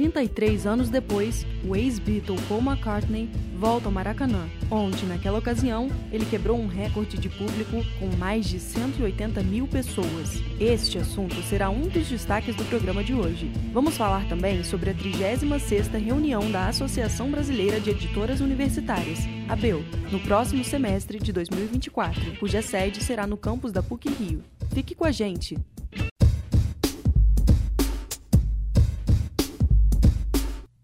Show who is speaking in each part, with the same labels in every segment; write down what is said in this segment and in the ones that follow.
Speaker 1: 33 anos depois, o ex-Beatle Paul McCartney volta ao Maracanã, onde, naquela ocasião, ele quebrou um recorde de público com mais de 180 mil pessoas. Este assunto será um dos destaques do programa de hoje. Vamos falar também sobre a 36ª reunião da Associação Brasileira de Editoras Universitárias, ABEU, no próximo semestre de 2024, cuja sede será no campus da PUC-Rio. Fique com a gente!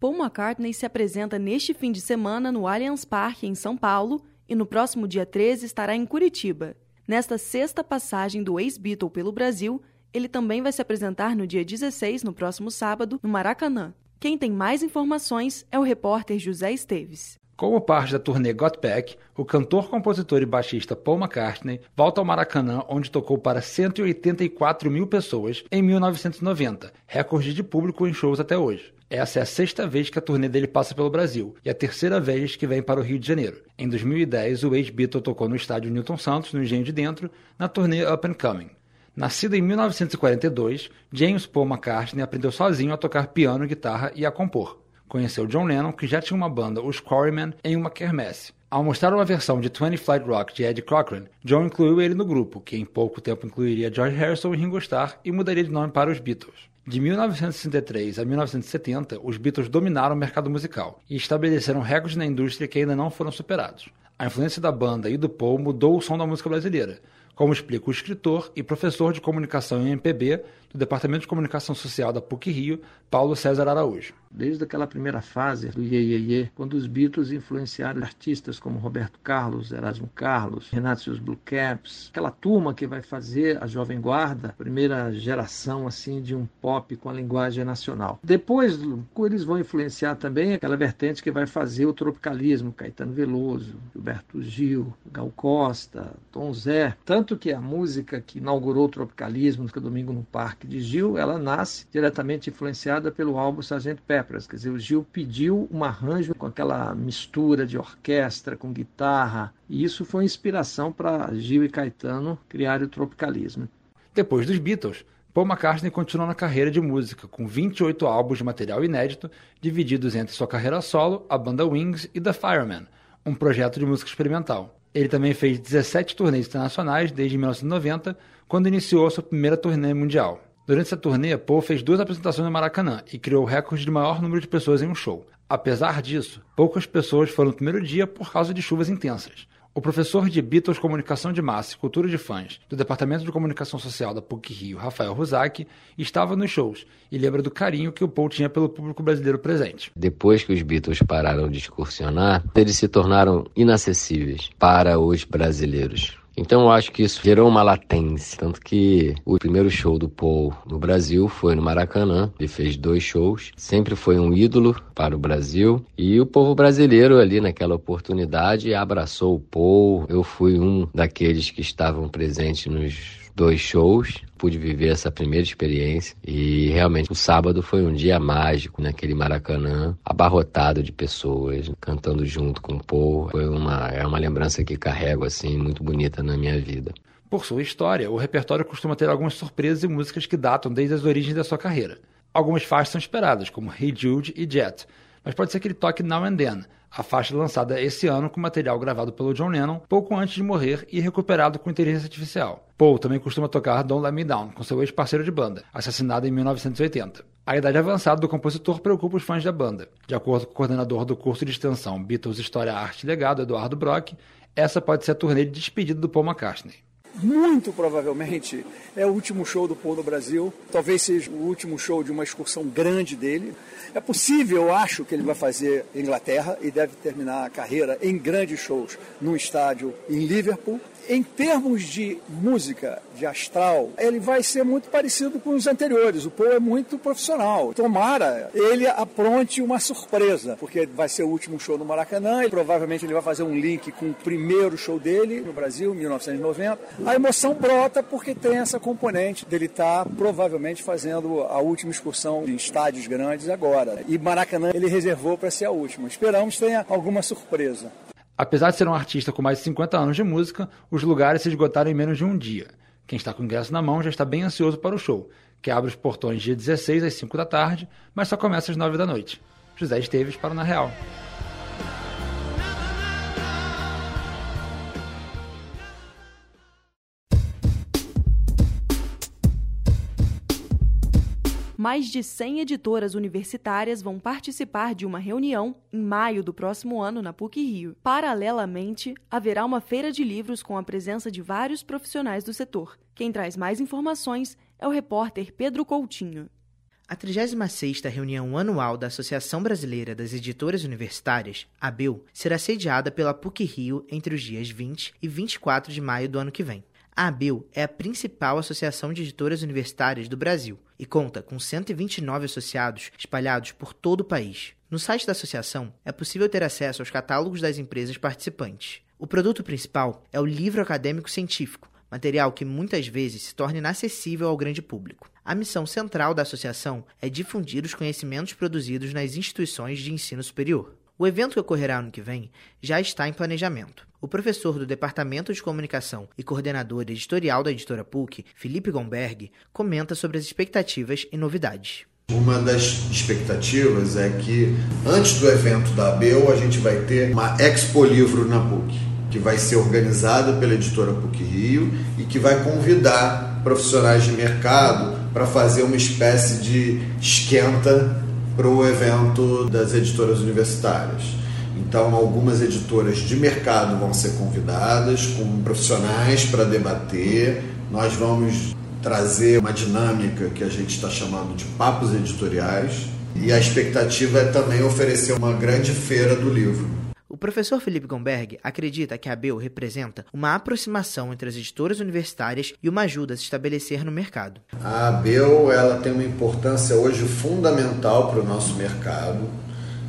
Speaker 1: Paul McCartney se apresenta neste fim de semana no Allianz Parque, em São Paulo, e no próximo dia 13 estará em Curitiba. Nesta sexta passagem do ex-Beatle pelo Brasil, ele também vai se apresentar no dia 16, no próximo sábado, no Maracanã. Quem tem mais informações é o repórter José Esteves.
Speaker 2: Como parte da turnê Got Back, o cantor, compositor e baixista Paul McCartney volta ao Maracanã, onde tocou para 184 mil pessoas em 1990, recorde de público em shows até hoje. Essa é a sexta vez que a turnê dele passa pelo Brasil e a terceira vez que vem para o Rio de Janeiro. Em 2010, o ex-Beatle tocou no estádio Newton Santos, no Engenho de Dentro, na turnê Up and Coming. Nascido em 1942, James Paul McCartney aprendeu sozinho a tocar piano, guitarra e a compor. Conheceu John Lennon, que já tinha uma banda, os Quarrymen, em uma quermesse. Ao mostrar uma versão de 20 Flight Rock de Eddie Cochran, John incluiu ele no grupo, que em pouco tempo incluiria George Harrison e Ringo Starr e mudaria de nome para os Beatles. De 1963 a 1970, os Beatles dominaram o mercado musical e estabeleceram recordes na indústria que ainda não foram superados. A influência da banda e do Paul mudou o som da música brasileira, como explica o escritor e professor de comunicação em MPB do Departamento de Comunicação Social da PUC Rio, Paulo César Araújo.
Speaker 3: Desde aquela primeira fase do Ye, Ye, Ye quando os Beatles influenciaram artistas como Roberto Carlos, Erasmo Carlos, Renato e os Blue Caps, aquela turma que vai fazer a Jovem Guarda, primeira geração assim de um pop com a linguagem nacional. Depois, eles vão influenciar também aquela vertente que vai fazer o tropicalismo, Caetano Veloso, Gilberto Gil, Gal Costa, Tom Zé. Tanto que a música que inaugurou o tropicalismo, no Domingo no Parque de Gil, ela nasce diretamente influenciada pelo álbum Sargento Peppers. Quer dizer, o Gil pediu um arranjo com aquela mistura de orquestra com guitarra, e isso foi inspiração para Gil e Caetano criarem o tropicalismo.
Speaker 2: Depois dos Beatles, Paul McCartney continuou na carreira de música, com 28 álbuns de material inédito, divididos entre sua carreira solo, a banda Wings e The Fireman, um projeto de música experimental. Ele também fez 17 turnês internacionais desde 1990, quando iniciou sua primeira turnê mundial. Durante essa turnê, Paul fez duas apresentações no Maracanã e criou o recorde de maior número de pessoas em um show. Apesar disso, poucas pessoas foram no primeiro dia por causa de chuvas intensas. O professor de Beatles Comunicação de Massa e Cultura de Fãs do Departamento de Comunicação Social da PUC Rio, Rafael Ruzak, estava nos shows e lembra do carinho que o Paul tinha pelo público brasileiro presente.
Speaker 4: Depois que os Beatles pararam de excursionar, eles se tornaram inacessíveis para os brasileiros. Então eu acho que isso gerou uma latência. Tanto que o primeiro show do Paul no Brasil foi no Maracanã. Ele fez dois shows. Sempre foi um ídolo para o Brasil. E o povo brasileiro ali naquela oportunidade abraçou o Paul. Eu fui um daqueles que estavam presentes nos dois shows, pude viver essa primeira experiência e realmente o sábado foi um dia mágico naquele Maracanã, abarrotado de pessoas cantando junto com o povo. Foi uma é uma lembrança que carrego assim muito bonita na minha vida.
Speaker 2: Por sua história, o repertório costuma ter algumas surpresas e músicas que datam desde as origens da sua carreira. Algumas faixas são esperadas, como Hey Jude e Jet, mas pode ser que ele toque Now and Then, a faixa lançada esse ano com material gravado pelo John Lennon pouco antes de morrer e recuperado com inteligência artificial. Paul também costuma tocar Don't Let Me Down com seu ex-parceiro de banda, assassinado em 1980. A idade avançada do compositor preocupa os fãs da banda. De acordo com o coordenador do curso de extensão Beatles História, Arte e Legado, Eduardo Brock, essa pode ser a turnê de despedida do Paul McCartney
Speaker 5: muito provavelmente é o último show do Paul no Brasil. Talvez seja o último show de uma excursão grande dele. É possível, eu acho, que ele vai fazer Inglaterra e deve terminar a carreira em grandes shows num estádio em Liverpool. Em termos de música, de astral, ele vai ser muito parecido com os anteriores. O Paul é muito profissional. Tomara ele apronte uma surpresa, porque vai ser o último show no Maracanã e provavelmente ele vai fazer um link com o primeiro show dele no Brasil, em 1990. A emoção brota porque tem essa componente dele estar tá, provavelmente fazendo a última excursão em estádios grandes agora. E Maracanã ele reservou para ser a última. Esperamos tenha alguma surpresa.
Speaker 2: Apesar de ser um artista com mais de 50 anos de música, os lugares se esgotaram em menos de um dia. Quem está com ingresso na mão já está bem ansioso para o show, que abre os portões dia 16 às 5 da tarde, mas só começa às 9 da noite. José Esteves para o Na Real.
Speaker 1: Mais de 100 editoras universitárias vão participar de uma reunião em maio do próximo ano na PUC Rio. Paralelamente, haverá uma feira de livros com a presença de vários profissionais do setor. Quem traz mais informações é o repórter Pedro Coutinho.
Speaker 6: A 36ª reunião anual da Associação Brasileira das Editoras Universitárias, ABEU, será sediada pela PUC Rio entre os dias 20 e 24 de maio do ano que vem. A ABEU é a principal associação de editoras universitárias do Brasil e conta com 129 associados espalhados por todo o país. No site da associação é possível ter acesso aos catálogos das empresas participantes. O produto principal é o livro acadêmico científico, material que muitas vezes se torna inacessível ao grande público. A missão central da associação é difundir os conhecimentos produzidos nas instituições de ensino superior. O evento que ocorrerá ano que vem já está em planejamento. O professor do Departamento de Comunicação e coordenador editorial da editora PUC, Felipe Gomberg, comenta sobre as expectativas e novidades.
Speaker 7: Uma das expectativas é que antes do evento da ABEU a gente vai ter uma Expo Livro na PUC, que vai ser organizada pela editora PUC Rio e que vai convidar profissionais de mercado para fazer uma espécie de esquenta para o evento das editoras universitárias. Então, algumas editoras de mercado vão ser convidadas com profissionais para debater. Nós vamos trazer uma dinâmica que a gente está chamando de papos editoriais. E a expectativa é também oferecer uma grande feira do livro.
Speaker 6: O professor Felipe Gomberg acredita que a ABEU representa uma aproximação entre as editoras universitárias e uma ajuda a se estabelecer no mercado.
Speaker 7: A ABEU ela tem uma importância hoje fundamental para o nosso mercado,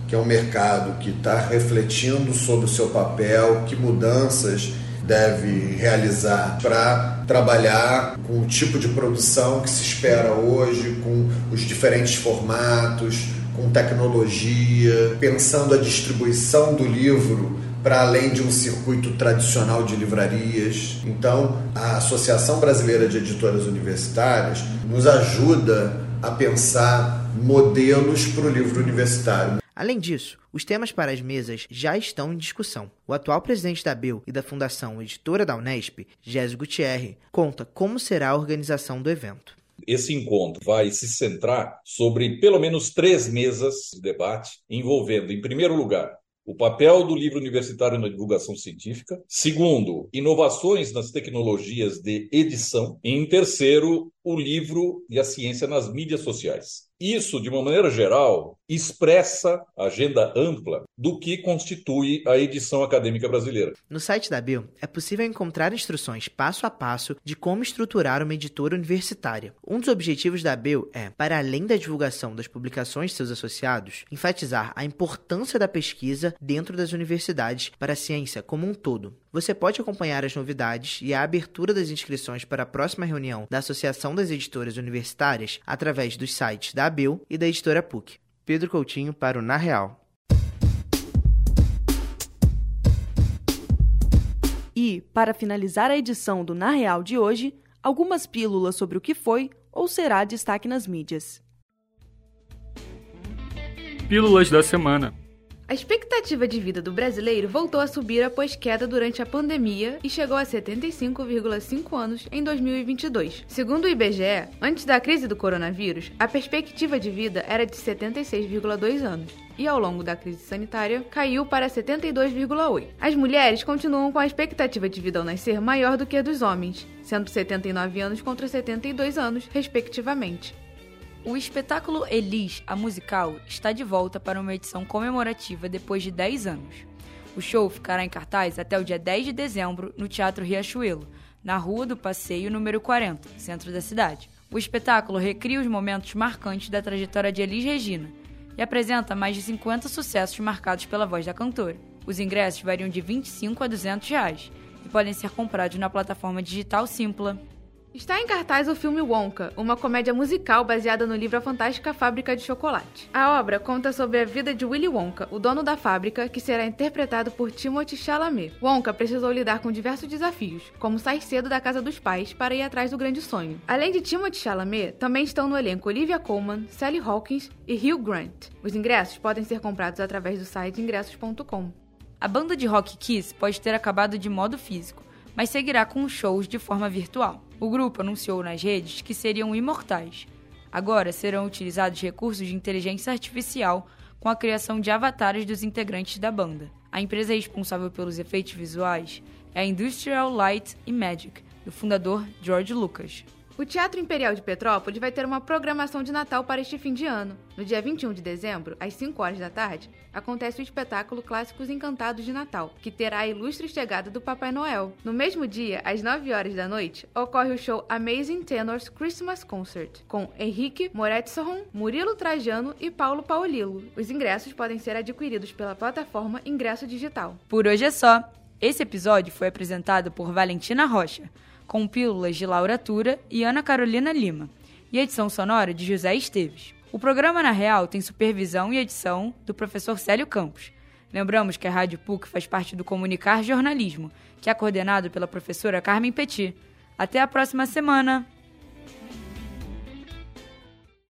Speaker 7: que é um mercado que está refletindo sobre o seu papel, que mudanças deve realizar para trabalhar com o tipo de produção que se espera hoje, com os diferentes formatos, com tecnologia, pensando a distribuição do livro para além de um circuito tradicional de livrarias. Então, a Associação Brasileira de Editoras Universitárias nos ajuda a pensar modelos para o livro universitário.
Speaker 6: Além disso, os temas para as mesas já estão em discussão. O atual presidente da BIL e da Fundação Editora da Unesp, Gésio Gutierre, conta como será a organização do evento.
Speaker 8: Esse encontro vai se centrar sobre pelo menos três mesas de debate, envolvendo, em primeiro lugar, o papel do livro universitário na divulgação científica. Segundo, inovações nas tecnologias de edição. E, em terceiro, o livro e a ciência nas mídias sociais. Isso, de uma maneira geral, expressa a agenda ampla do que constitui a edição acadêmica brasileira.
Speaker 6: No site da Bio é possível encontrar instruções passo a passo de como estruturar uma editora universitária. Um dos objetivos da Bio é, para além da divulgação das publicações de seus associados, enfatizar a importância da pesquisa dentro das universidades para a ciência como um todo. Você pode acompanhar as novidades e a abertura das inscrições para a próxima reunião da Associação das Editoras Universitárias através dos sites da ABEU e da editora PUC. Pedro Coutinho para o Na Real.
Speaker 1: E, para finalizar a edição do Na Real de hoje, algumas pílulas sobre o que foi ou será destaque nas mídias.
Speaker 9: Pílulas da semana.
Speaker 10: A expectativa de vida do brasileiro voltou a subir após queda durante a pandemia e chegou a 75,5 anos em 2022. Segundo o IBGE, antes da crise do coronavírus, a perspectiva de vida era de 76,2 anos e ao longo da crise sanitária caiu para 72,8. As mulheres continuam com a expectativa de vida ao nascer maior do que a dos homens, sendo 79 anos contra 72 anos, respectivamente.
Speaker 11: O espetáculo Elis, a musical, está de volta para uma edição comemorativa depois de 10 anos. O show ficará em cartaz até o dia 10 de dezembro no Teatro Riachuelo, na Rua do Passeio número 40, centro da cidade. O espetáculo recria os momentos marcantes da trajetória de Elis Regina e apresenta mais de 50 sucessos marcados pela voz da cantora. Os ingressos variam de 25 a 200 reais e podem ser comprados na plataforma digital Simpla.
Speaker 10: Está em cartaz o filme Wonka, uma comédia musical baseada no livro A Fantástica Fábrica de Chocolate. A obra conta sobre a vida de Willy Wonka, o dono da fábrica, que será interpretado por Timothée Chalamet. Wonka precisou lidar com diversos desafios, como sair cedo da casa dos pais para ir atrás do grande sonho. Além de Timothée Chalamet, também estão no elenco Olivia Colman, Sally Hawkins e Hugh Grant. Os ingressos podem ser comprados através do site ingressos.com.
Speaker 11: A banda de rock Kiss pode ter acabado de modo físico, mas seguirá com shows de forma virtual. O grupo anunciou nas redes que seriam imortais. Agora serão utilizados recursos de inteligência artificial com a criação de avatares dos integrantes da banda. A empresa responsável pelos efeitos visuais é a Industrial Light Magic, do fundador George Lucas.
Speaker 10: O Teatro Imperial de Petrópolis vai ter uma programação de Natal para este fim de ano. No dia 21 de dezembro, às 5 horas da tarde, acontece o espetáculo Clássicos Encantados de Natal, que terá a ilustre chegada do Papai Noel. No mesmo dia, às 9 horas da noite, ocorre o show Amazing Tenors Christmas Concert, com Henrique Moretson, Murilo Trajano e Paulo Paulilo. Os ingressos podem ser adquiridos pela plataforma Ingresso Digital.
Speaker 11: Por hoje é só. Esse episódio foi apresentado por Valentina Rocha com pílulas de Laura Tura e Ana Carolina Lima, e edição sonora de José Esteves. O programa Na Real tem supervisão e edição do professor Célio Campos. Lembramos que a Rádio PUC faz parte do Comunicar Jornalismo, que é coordenado pela professora Carmen Petit. Até a próxima semana!